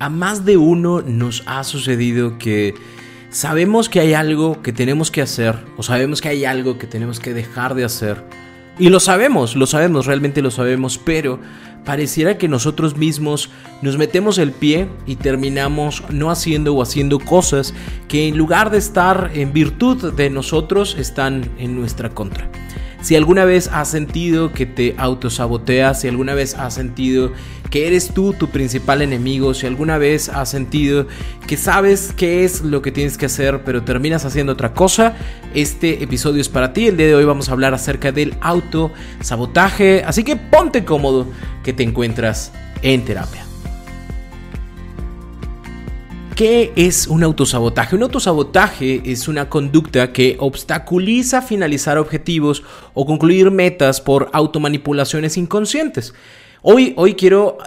A más de uno nos ha sucedido que sabemos que hay algo que tenemos que hacer o sabemos que hay algo que tenemos que dejar de hacer. Y lo sabemos, lo sabemos, realmente lo sabemos, pero pareciera que nosotros mismos nos metemos el pie y terminamos no haciendo o haciendo cosas que en lugar de estar en virtud de nosotros están en nuestra contra. Si alguna vez has sentido que te autosaboteas, si alguna vez has sentido que eres tú tu principal enemigo, si alguna vez has sentido que sabes qué es lo que tienes que hacer, pero terminas haciendo otra cosa, este episodio es para ti. El día de hoy vamos a hablar acerca del autosabotaje, así que ponte cómodo que te encuentras en terapia. ¿Qué es un autosabotaje? Un autosabotaje es una conducta que obstaculiza finalizar objetivos o concluir metas por automanipulaciones inconscientes. Hoy, hoy quiero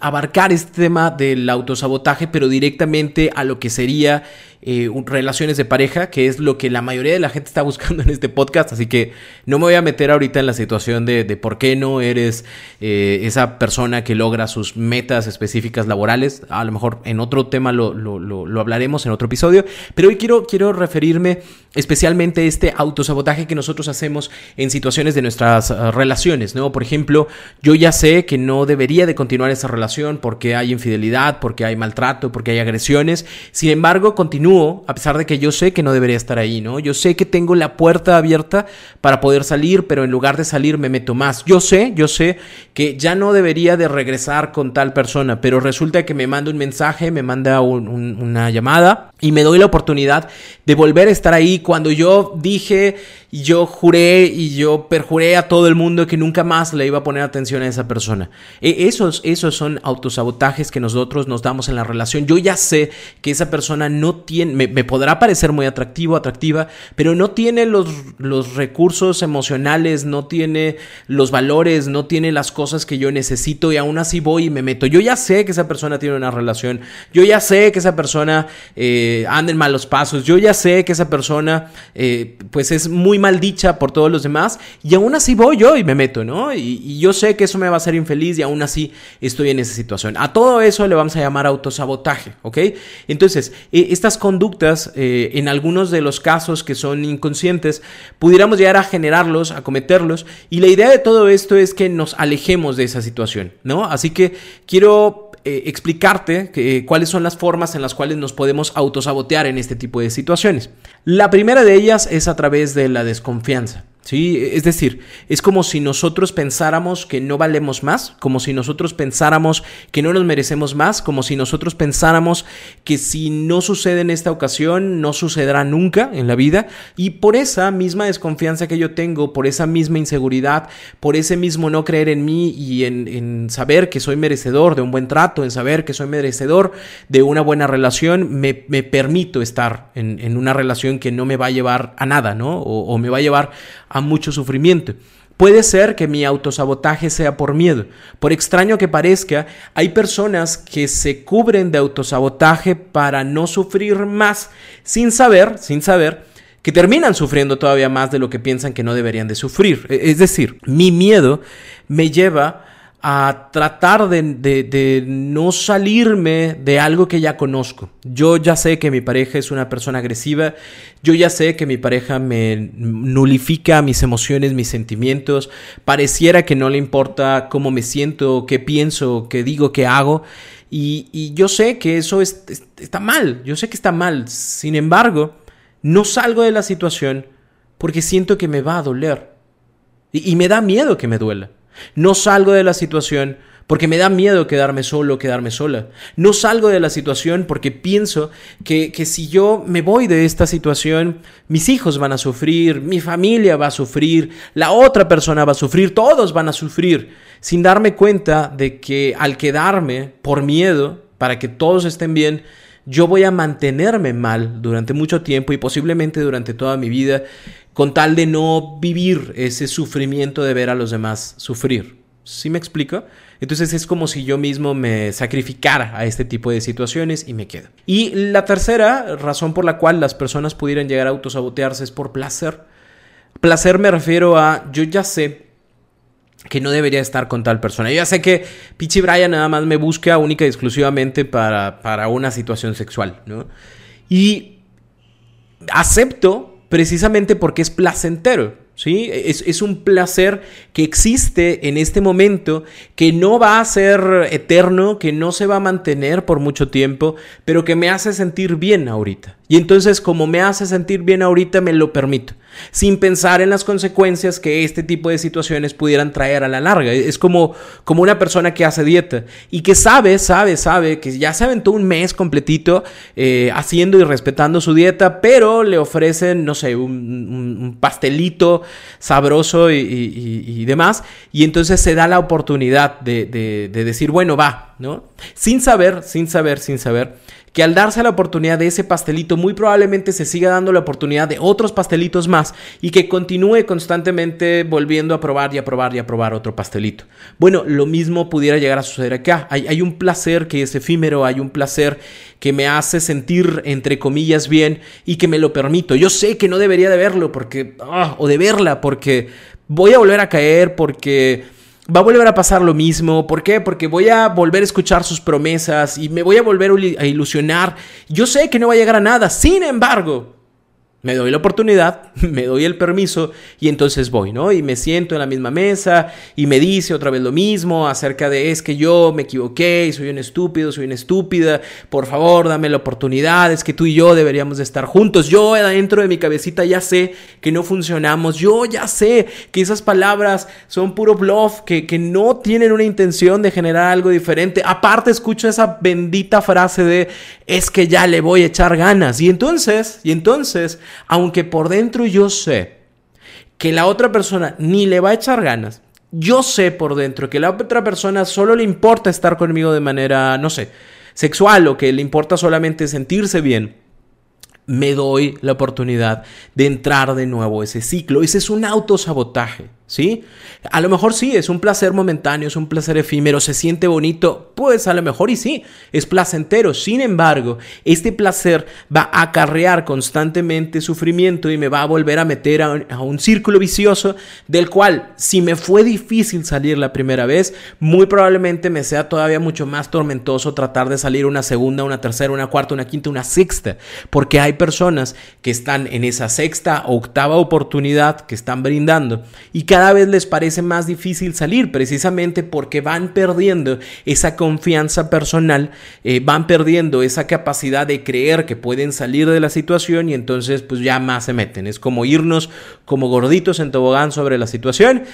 abarcar este tema del autosabotaje, pero directamente a lo que sería eh, relaciones de pareja, que es lo que la mayoría de la gente está buscando en este podcast. Así que no me voy a meter ahorita en la situación de, por qué no eres eh, esa persona que logra sus metas específicas laborales. A lo mejor en otro tema lo, lo, hablaremos en otro episodio. Pero hoy quiero, quiero referirme especialmente a este autosabotaje que nosotros hacemos en situaciones de nuestras uh, relaciones. ¿no? Por ejemplo, yo ya sé que no debería de continuar esa relación porque hay infidelidad, porque hay maltrato, porque hay agresiones. Sin embargo, continúo a pesar de que yo sé que no debería estar ahí, ¿no? Yo sé que tengo la puerta abierta para poder salir, pero en lugar de salir me meto más. Yo sé, yo sé que ya no debería de regresar con tal persona, pero resulta que me manda un mensaje, me manda una llamada y me doy la oportunidad de volver a estar ahí cuando yo dije y yo juré y yo perjuré a todo el mundo que nunca más le iba a poner atención a esa persona. E, esos, esos son autosabotajes que nosotros nos damos en la relación. Yo ya sé que esa persona no tiene, me, podrá parecer muy atractivo, atractiva, pero no tiene los, los recursos emocionales, no tiene los valores, no tiene las cosas que yo necesito y aún así voy y me meto. Yo ya sé que esa persona tiene una relación, yo ya sé que esa persona eh, anda en malos pasos, yo ya sé que esa persona eh, pues es muy maldicha por todos los demás y aún así voy yo y me meto, ¿no? Y, yo sé que eso me va a hacer infeliz y aún así estoy en esa situación. A todo eso le vamos a llamar autosabotaje, ¿ok? Entonces, e, estas conductas, eh, en algunos de los casos que son inconscientes, pudiéramos llegar a generarlos, a cometerlos y la idea de todo esto es que nos alejemos de esa situación, ¿no? Así que quiero eh, explicarte que, cuáles son las formas en las cuales nos podemos autosabotear en este tipo de situaciones. La primera de ellas es a través de la desconfianza. ¿Sí? Es decir, es como si nosotros pensáramos que no valemos más, como si nosotros pensáramos que no nos merecemos más, como si nosotros pensáramos que si no sucede en esta ocasión, no sucederá nunca en la vida. Y por esa misma desconfianza que yo tengo, por esa misma inseguridad, por ese mismo no creer en mí y en, saber que soy merecedor de un buen trato, en saber que soy merecedor de una buena relación, me, permito estar en, una relación que no me va a llevar a nada, ¿no? o me va a llevar a mucho sufrimiento. Puede ser que mi autosabotaje sea por miedo. Por extraño que parezca, hay personas que se cubren de autosabotaje para no sufrir más, sin saber, sin saber, que terminan sufriendo todavía más de lo que piensan que no deberían de sufrir. E, es decir, mi miedo me lleva a tratar de, no salirme de algo que ya conozco. Yo ya sé que mi pareja es una persona agresiva, yo ya sé que mi pareja me nulifica mis emociones, mis sentimientos, pareciera que no le importa cómo me siento, qué pienso, qué digo, qué hago, y, yo sé que eso está mal, yo sé que está mal, sin embargo, no salgo de la situación porque siento que me va a doler. Y me da miedo que me duela. No salgo de la situación porque me da miedo quedarme solo, quedarme sola. No salgo de la situación porque pienso que, que, si yo me voy de esta situación, mis hijos van a sufrir, mi familia va a sufrir, la otra persona va a sufrir, todos van a sufrir, sin darme cuenta de que al quedarme por miedo, para que todos estén bien, yo voy a mantenerme mal durante mucho tiempo y posiblemente durante toda mi vida con tal de no vivir ese sufrimiento de ver a los demás sufrir. ¿Sí me explico? Entonces es como si yo mismo me sacrificara a este tipo de situaciones y me quedo. Y la tercera razón por la cual las personas pudieran llegar a autosabotearse es por placer. Placer me refiero a yo ya sé que no debería estar con tal persona. Yo ya sé que Pichi Brian nada más me busca única y exclusivamente para, para una situación sexual, ¿no? Y acepto precisamente porque es placentero. ¿Sí? Es, es, un placer que existe en este momento, que no va a ser eterno, que no se va a mantener por mucho tiempo, pero que me hace sentir bien ahorita. Y entonces como me hace sentir bien ahorita, me lo permito sin pensar en las consecuencias que este tipo de situaciones pudieran traer a la larga. Es como, como una persona que hace dieta y que sabe, sabe, sabe que ya se aventó un mes completito eh, haciendo y respetando su dieta, pero le ofrecen, no sé, un, pastelito sabroso y, demás, y entonces se da la oportunidad de, de decir, bueno, va, ¿no? Sin saber, sin saber, sin saber que al darse la oportunidad de ese pastelito, muy probablemente se siga dando la oportunidad de otros pastelitos más y que continúe constantemente volviendo a probar y a probar y a probar otro pastelito. Bueno, lo mismo pudiera llegar a suceder acá. Hay, hay un placer que es efímero, hay un placer que me hace sentir, entre comillas, bien y que me lo permito. Yo sé que no debería de verlo porque, ah, o de verla porque voy a volver a caer porque va a volver a pasar lo mismo. ¿Por qué? Porque voy a volver a escuchar sus promesas y me voy a volver a ilusionar. Yo sé que no va a llegar a nada. Sin embargo, me doy la oportunidad, me doy el permiso y entonces voy, ¿no? Y me siento en la misma mesa y me dice otra vez lo mismo acerca de es que yo me equivoqué, soy un estúpido, soy una estúpida, por favor dame la oportunidad, es que tú y yo deberíamos de estar juntos. Yo dentro de mi cabecita ya sé que no funcionamos, yo ya sé que esas palabras son puro bluff, que, que no tienen una intención de generar algo diferente. Aparte escucho esa bendita frase de es que ya le voy a echar ganas. Y entonces, y entonces aunque por dentro yo sé que la otra persona ni le va a echar ganas, yo sé por dentro que la otra persona solo le importa estar conmigo de manera, no sé, sexual o que le importa solamente sentirse bien, me doy la oportunidad de entrar de nuevo a ese ciclo. Ese es un autosabotaje. ¿Sí? A lo mejor sí, es un placer momentáneo, es un placer efímero, se siente bonito, pues a lo mejor y sí, es placentero. Sin embargo, este placer va a acarrear constantemente sufrimiento y me va a volver a meter a un, a un círculo vicioso del cual, si me fue difícil salir la primera vez, muy probablemente me sea todavía mucho más tormentoso tratar de salir una segunda, una tercera, una cuarta, una quinta, una sexta, porque hay personas que están en esa sexta o octava oportunidad que están brindando y cada cada vez les parece más difícil salir, precisamente porque van perdiendo esa confianza personal, eh, van perdiendo esa capacidad de creer que pueden salir de la situación y entonces pues ya más se meten. Es como irnos como gorditos en tobogán sobre la situación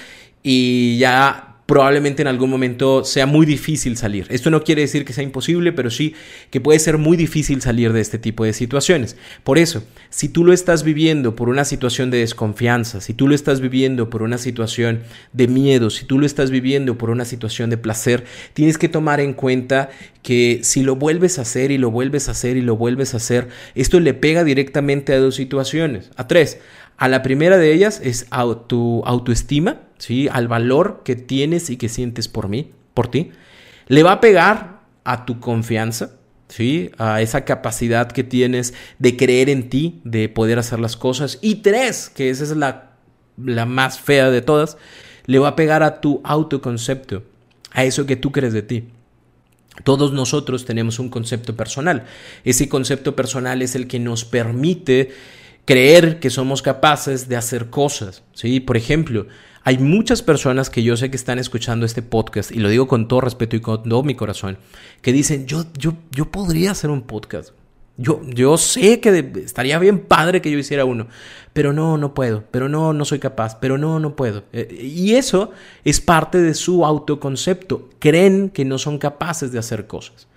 y ya probablemente en algún momento sea muy difícil salir. Esto no quiere decir que sea imposible, pero sí que puede ser muy difícil salir de este tipo de situaciones. Por eso, si tú lo estás viviendo por una situación de desconfianza, si tú lo estás viviendo por una situación de miedo, si tú lo estás viviendo por una situación de placer, tienes que tomar en cuenta que si lo vuelves a hacer y lo vuelves a hacer y lo vuelves a hacer, esto le pega directamente a dos situaciones, a tres. A la primera de ellas es tu autoestima, ¿sí? Al valor que tienes y que sientes por mí, por ti. Le va a pegar a tu confianza, ¿sí? A esa capacidad que tienes de creer en ti, de poder hacer las cosas. Y tres, que esa es la, la más fea de todas, le va a pegar a tu autoconcepto, a eso que tú crees de ti. Todos nosotros tenemos un concepto personal. Ese concepto personal es el que nos permite creer que somos capaces de hacer cosas, ¿sí? Por ejemplo, hay muchas personas que yo sé que están escuchando este podcast, y lo digo con todo respeto y con todo mi corazón, que dicen, yo, yo, yo podría hacer un podcast. Yo, yo sé que estaría bien padre que yo hiciera uno, pero no, no puedo, pero no, no soy capaz, pero no, no puedo. Eh, y eso es parte de su autoconcepto. Creen que no son capaces de hacer cosas.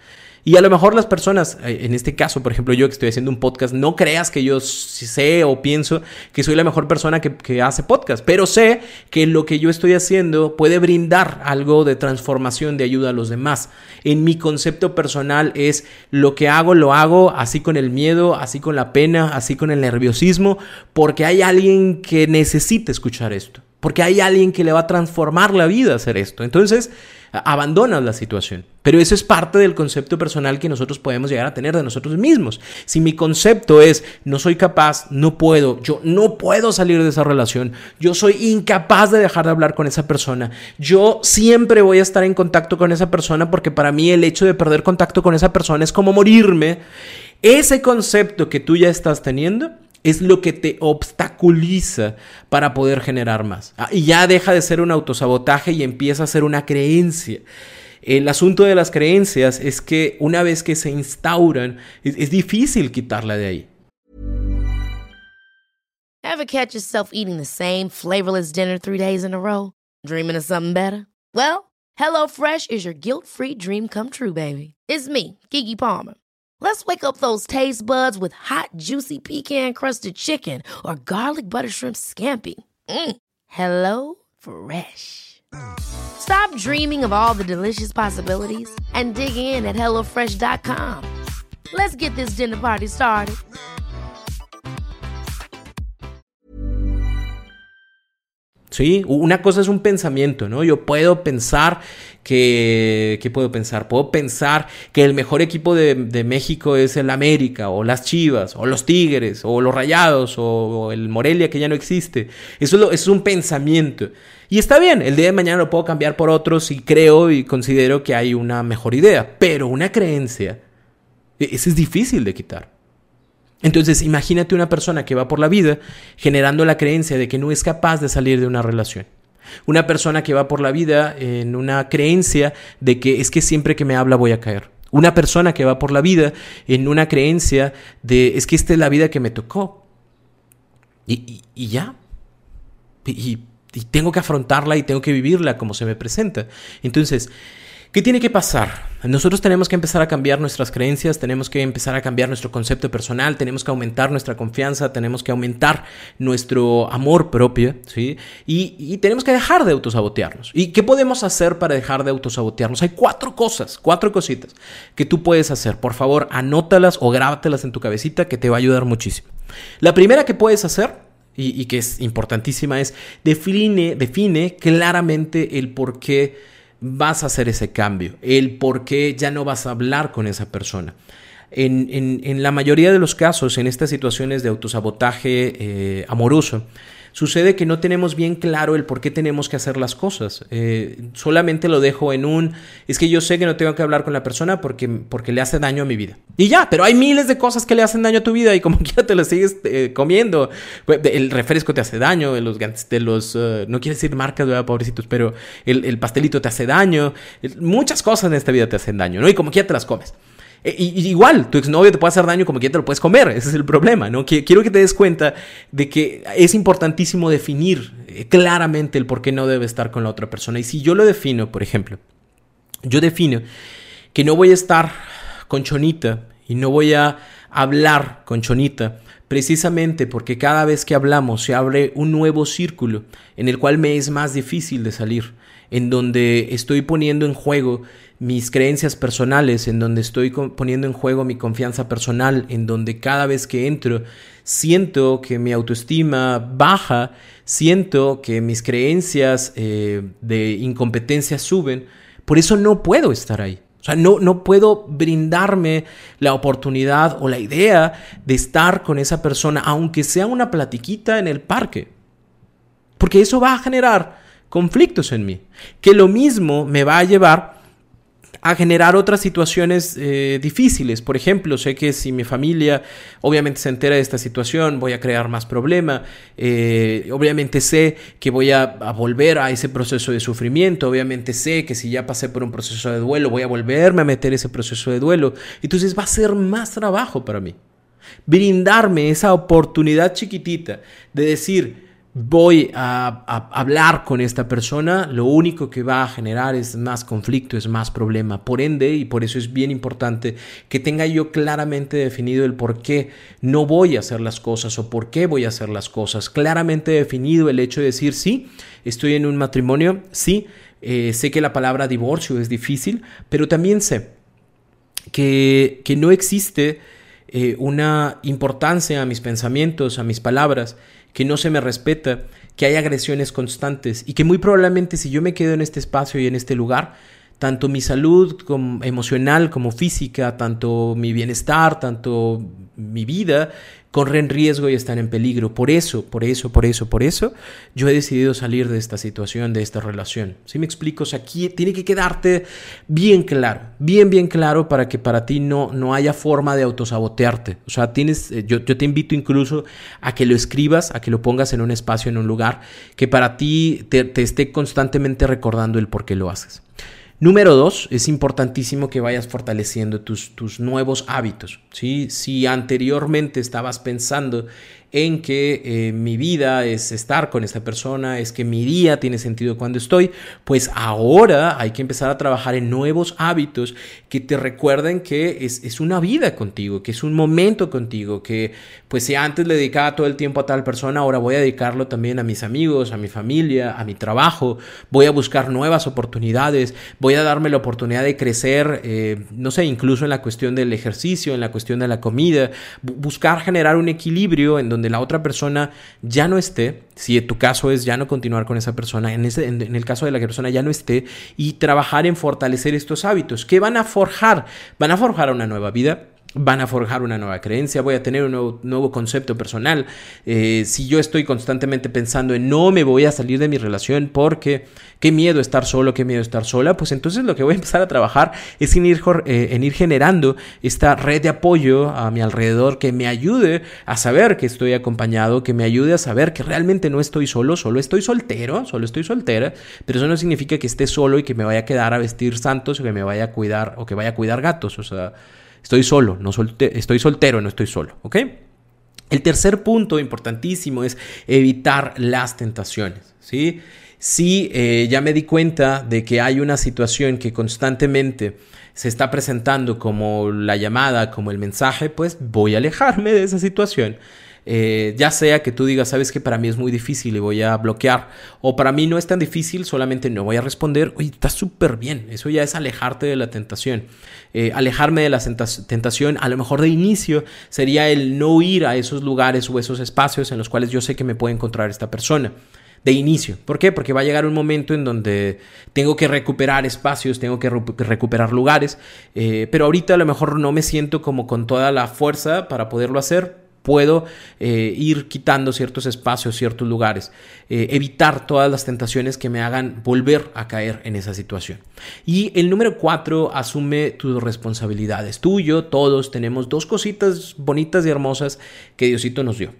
Y a lo mejor las personas, eh, en este caso, por ejemplo, yo que estoy haciendo un podcast, no creas que yo sé o pienso que soy la mejor persona que, hace podcast, pero sé que lo que yo estoy haciendo puede brindar algo de transformación, de ayuda a los demás. En mi concepto personal es lo que hago, lo hago así con el miedo, así con la pena, así con el nerviosismo, porque hay alguien que necesita escuchar esto, porque hay alguien que le va a transformar la vida hacer esto. Entonces, abandonas la situación. Pero eso es parte del concepto personal que nosotros podemos llegar a tener de nosotros mismos. Si mi concepto es no soy capaz, no puedo, yo no puedo salir de esa relación, yo soy incapaz de dejar de hablar con esa persona, yo siempre voy a estar en contacto con esa persona porque para mí el hecho de perder contacto con esa persona es como morirme. Ese concepto que tú ya estás teniendo es lo que te obstaculiza para poder generar más. Ah, y ya deja de ser un autosabotaje y empieza a ser una creencia. El asunto de las creencias es que una vez que se instauran, es, difícil quitarla de ahí. Ever catch yourself eating the same flavorless dinner three days in a row? Dreaming of something better? Well, HelloFresh is your guilt-free dream come true, baby. It's me, Kiki Palmer. Let's wake up those taste buds with hot, juicy pecan crusted chicken or garlic butter shrimp scampi. Mm. Hello Fresh. Stop dreaming of all the delicious possibilities and dig in at HelloFresh.com. Let's get this dinner party started. Sí, una cosa es un pensamiento, ¿no? Yo puedo pensar que, ¿qué puedo pensar? Puedo pensar que el mejor equipo de, México es el América, o las Chivas, o los Tigres, o los Rayados, o, el Morelia que ya no existe. Eso es, un pensamiento. Y está bien, el día de mañana lo puedo cambiar por otros y creo y considero que hay una mejor idea. Pero una creencia, e, eso es difícil de quitar. Entonces, imagínate una persona que va por la vida generando la creencia de que no es capaz de salir de una relación. Una persona que va por la vida en una creencia de que es que siempre que me habla voy a caer. Una persona que va por la vida en una creencia de es que esta es la vida que me tocó. Y, ya. y tengo que afrontarla y tengo que vivirla como se me presenta. Entonces, ¿Qué tiene que pasar? Nosotros tenemos que empezar a cambiar nuestras creencias, tenemos que empezar a cambiar nuestro concepto personal, tenemos que aumentar nuestra confianza, tenemos que aumentar nuestro amor propio, ¿sí? Y, tenemos que dejar de autosabotearnos. ¿Y qué podemos hacer para dejar de autosabotearnos? Hay cuatro cosas, cuatro cositas que tú puedes hacer. Por favor, anótalas o grábatelas en tu cabecita que te va a ayudar muchísimo. La primera que puedes hacer y, y que es importantísima es define, define claramente el por qué vas a hacer ese cambio, el por qué ya no vas a hablar con esa persona. En, la mayoría de los casos, en estas situaciones de autosabotaje eh, amoroso, Sucede que no tenemos bien claro el por qué tenemos que hacer las cosas. Eh, solamente lo dejo en un, es que yo sé que no tengo que hablar con la persona porque, porque le hace daño a mi vida. Y ya, pero hay miles de cosas que le hacen daño a tu vida y como quiera te las sigues eh, comiendo. El refresco te hace daño, de los uh, no quiero decir marcas, pobrecitos, pero el, el pastelito te hace daño. Muchas cosas en esta vida te hacen daño, ¿no? Y como quiera te las comes. Eh, igual, tu exnovio te puede hacer daño como que te lo puedes comer, ese es el problema, ¿no? Quiero que te des cuenta de que es importantísimo definir eh, claramente el por qué no debe estar con la otra persona. Y si yo lo defino, por ejemplo, yo defino que no voy a estar con Chonita y no voy a hablar con Chonita precisamente porque cada vez que hablamos se abre un nuevo círculo en el cual me es más difícil de salir, en donde estoy poniendo en juego mis creencias personales, en donde estoy poniendo en juego mi confianza personal, en donde cada vez que entro siento que mi autoestima baja, siento que mis creencias eh, de incompetencia suben, por eso no puedo estar ahí. O sea, no, no puedo brindarme la oportunidad o la idea de estar con esa persona, aunque sea una platiquita en el parque. Porque eso va a generar conflictos en mí. Que lo mismo me va a llevar a generar otras situaciones eh, difíciles. Por ejemplo, sé que si mi familia obviamente se entera de esta situación, voy a crear más problema. Eh, obviamente sé que voy a, a, volver a ese proceso de sufrimiento. Obviamente sé que si ya pasé por un proceso de duelo, voy a volverme a meter ese proceso de duelo. Entonces va a ser más trabajo para mí. Brindarme esa oportunidad chiquitita de decir, voy a, hablar con esta persona, lo único que va a generar es más conflicto, es más problema. Por ende, y por eso es bien importante que tenga yo claramente definido el por qué no voy a hacer las cosas o por qué voy a hacer las cosas. Claramente definido el hecho de decir, sí, estoy en un matrimonio, sí, eh, sé que la palabra divorcio es difícil, pero también sé que, que no existe eh, una importancia a mis pensamientos, a mis palabras, que no se me respeta, que hay agresiones constantes y que muy probablemente si yo me quedo en este espacio y en este lugar, tanto mi salud emocional como física, tanto mi bienestar, tanto mi vida, corren riesgo y están en peligro. Por eso, por eso, por eso, por eso, yo he decidido salir de esta situación, de esta relación. Si me explico? O sea, aquí tiene que quedarte bien claro, bien, bien claro para que para ti no, no haya forma de autosabotearte. O sea, tienes, eh, yo, yo te invito incluso a que lo escribas, a que lo pongas en un espacio, en un lugar, que para ti te esté constantemente recordando el por qué lo haces. Número dos, es importantísimo que vayas fortaleciendo tus, tus nuevos hábitos. ¿sí? Si anteriormente estabas pensando en que eh, mi vida es estar con esta persona, es que mi día tiene sentido cuando estoy, pues ahora hay que empezar a trabajar en nuevos hábitos que te recuerden que es, es una vida contigo, que es un momento contigo, que pues si antes le dedicaba todo el tiempo a tal persona, ahora voy a dedicarlo también a mis amigos, a mi familia, a mi trabajo, voy a buscar nuevas oportunidades, voy a darme la oportunidad de crecer, eh, no sé, incluso en la cuestión del ejercicio, en la cuestión de la comida, buscar generar un equilibrio en donde donde la otra persona ya no esté, si tu caso es ya no continuar con esa persona, en, ese, en, el caso de la persona ya no esté, y trabajar en fortalecer estos hábitos. Que van a forjar, van a forjar una nueva vida, van a forjar una nueva creencia, voy a tener un nuevo, concepto personal. Eh, si yo estoy constantemente pensando en no me voy a salir de mi relación porque qué miedo estar solo, qué miedo estar sola, pues entonces lo que voy a empezar a trabajar es en ir, eh, en ir generando esta red de apoyo a mi alrededor que me ayude a saber que estoy acompañado, que me ayude a saber que realmente no estoy solo, solo estoy soltero, solo estoy soltera, pero eso no significa que esté solo y que me vaya a quedar a vestir santos o que me vaya a cuidar o que vaya a cuidar gatos, o sea, Estoy solo, no estoy soltero, no estoy solo, ¿ok? El tercer punto importantísimo es evitar las tentaciones, ¿sí? Si eh, ya me di cuenta de que hay una situación que constantemente se está presentando como la llamada, como el mensaje, pues voy a alejarme de esa situación. Eh, ya sea que tú digas, sabes que para mí es muy difícil y voy a bloquear, o para mí no es tan difícil, solamente no voy a responder, oye, está súper bien, eso ya es alejarte de la tentación. Eh, alejarme de la tentación, a lo mejor de inicio, sería el no ir a esos lugares o esos espacios en los cuales yo sé que me puede encontrar esta persona. De inicio. ¿Por qué? Porque va a llegar un momento en donde tengo que recuperar espacios, tengo que recuperar lugares, eh, pero ahorita a lo mejor no me siento como con toda la fuerza para poderlo hacer, puedo eh, ir quitando ciertos espacios, ciertos lugares, eh, evitar todas las tentaciones que me hagan volver a caer en esa situación. Y el número cuatro, asume tus responsabilidades. Tú yo, todos tenemos dos cositas bonitas y hermosas que Diosito nos dio.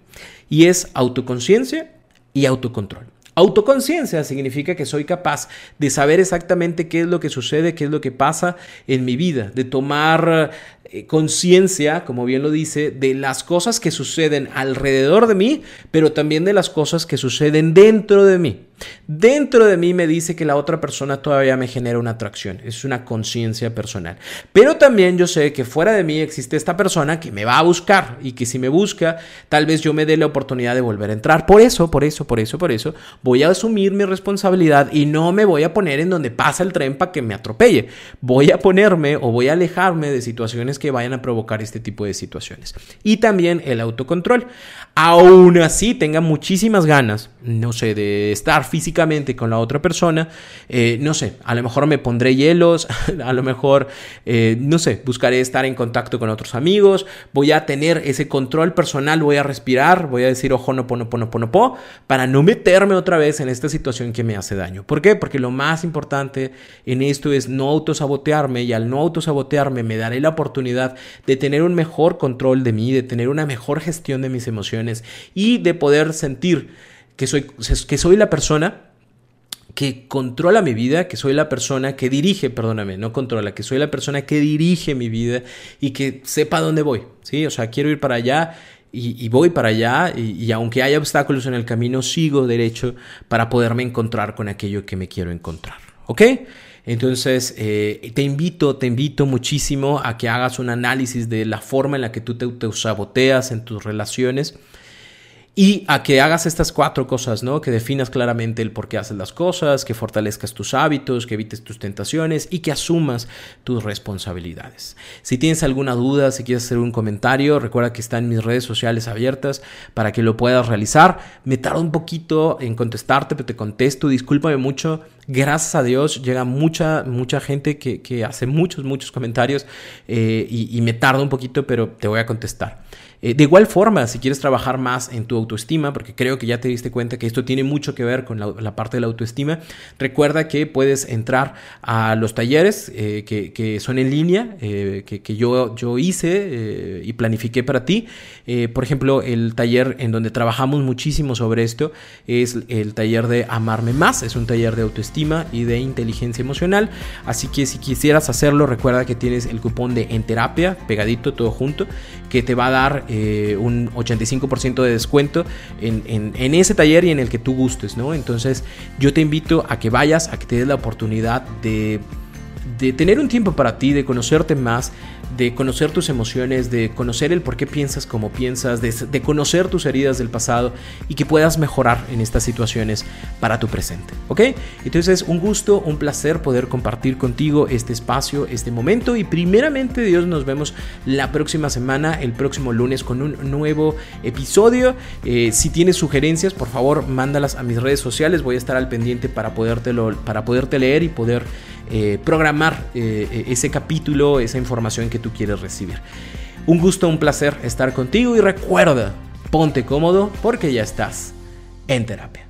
Y es autoconciencia y autocontrol. Autoconciencia significa que soy capaz de saber exactamente qué es lo que sucede, qué es lo que pasa en mi vida, de tomar eh, conciencia, como bien lo dice, de las cosas que suceden alrededor de mí, pero también de las cosas que suceden dentro de mí. Dentro de mí me dice que la otra persona todavía me genera una atracción, es una conciencia personal. Pero también yo sé que fuera de mí existe esta persona que me va a buscar y que si me busca, tal vez yo me dé la oportunidad de volver a entrar. Por eso, por eso, por eso, por eso, voy a asumir mi responsabilidad y no me voy a poner en donde pasa el tren para que me atropelle. Voy a ponerme o voy a alejarme de situaciones que vayan a provocar este tipo de situaciones. Y también el autocontrol. Aún así, tenga muchísimas ganas, no sé, de estar físicamente con la otra persona, eh, no sé, a lo mejor me pondré hielos, a lo mejor, eh, no sé, buscaré estar en contacto con otros amigos, voy a tener ese control personal, voy a respirar, voy a decir ojo, no, no, no, no, no, para no meterme otra vez en esta situación que me hace daño. ¿Por qué? Porque lo más importante en esto es no autosabotearme y al no autosabotearme me daré la oportunidad de tener un mejor control de mí, de tener una mejor gestión de mis emociones y de poder sentir que soy, que soy la persona que controla mi vida, que soy la persona que dirige, perdóname, no controla, que soy la persona que dirige mi vida y que sepa dónde voy, ¿sí? O sea, quiero ir para allá y, voy para allá y, aunque haya obstáculos en el camino, sigo derecho para poderme encontrar con aquello que me quiero encontrar. ¿Ok? Entonces, eh, te invito, te invito muchísimo a que hagas un análisis de la forma en la que tú te, te saboteas en tus relaciones y a que hagas estas cuatro cosas, ¿no? Que definas claramente el por qué haces las cosas, que fortalezcas tus hábitos, que evites tus tentaciones y que asumas tus responsabilidades. Si tienes alguna duda, si quieres hacer un comentario, recuerda que están mis redes sociales abiertas para que lo puedas realizar. Me tardo un poquito en contestarte, pero te contesto, discúlpame mucho. Gracias a Dios llega mucha, mucha gente que, hace muchos, muchos comentarios eh, y, y me tarda un poquito, pero te voy a contestar. Eh, de igual forma, si quieres trabajar más en tu autoestima, porque creo que ya te diste cuenta que esto tiene mucho que ver con la, parte de la autoestima, recuerda que puedes entrar a los talleres eh, que, son en línea, eh, que, yo, yo hice y planifiqué para ti. por ejemplo, el taller en donde trabajamos muchísimo sobre esto es el taller de Amarme Más, es un taller de autoestima y de inteligencia emocional. Así que si quisieras hacerlo, recuerda que tienes el cupón de En Terapia, pegadito, todo junto, que te va a dar eh, un 85% de descuento en, ese taller y en el que tú gustes, ¿no? Entonces yo te invito a que vayas, a que te des la oportunidad de, de tener un tiempo para ti, de conocerte más, de conocer tus emociones, de conocer el por qué piensas como piensas, de, conocer tus heridas del pasado y que puedas mejorar en estas situaciones para tu presente. ¿Ok? Entonces, un gusto, un placer poder compartir contigo este espacio, este momento y primeramente Dios nos vemos la próxima semana, el próximo lunes con un nuevo episodio. Eh, si tienes sugerencias, por favor, mándalas a mis redes sociales, voy a estar al pendiente para, podértelo, para poderte leer y poder eh, programar eh, ese capítulo, esa información que tú quieres recibir. Un gusto, un placer estar contigo y recuerda, ponte cómodo porque ya estás en terapia.